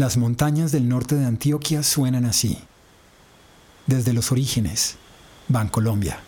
Las montañas del norte de Antioquia suenan así. Desde los orígenes, Bancolombia.